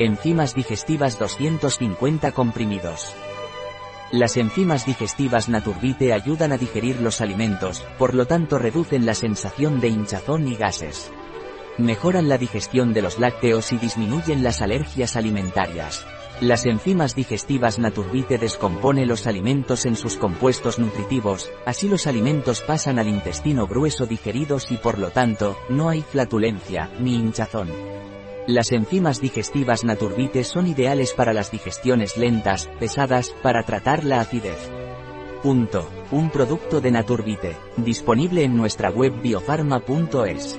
Enzimas digestivas 250 comprimidos. Las enzimas digestivas Naturbite ayudan a digerir los alimentos, por lo tanto reducen la sensación de hinchazón y gases. Mejoran la digestión de los lácteos y disminuyen las alergias alimentarias. Las enzimas digestivas Naturbite descompone los alimentos en sus compuestos nutritivos, así los alimentos pasan al intestino grueso digeridos y por lo tanto, no hay flatulencia, ni hinchazón. Las enzimas digestivas Naturbite son ideales para las digestiones lentas, pesadas, para tratar la acidez. Punto. Un producto de Naturbite, disponible en nuestra web biofarma.es.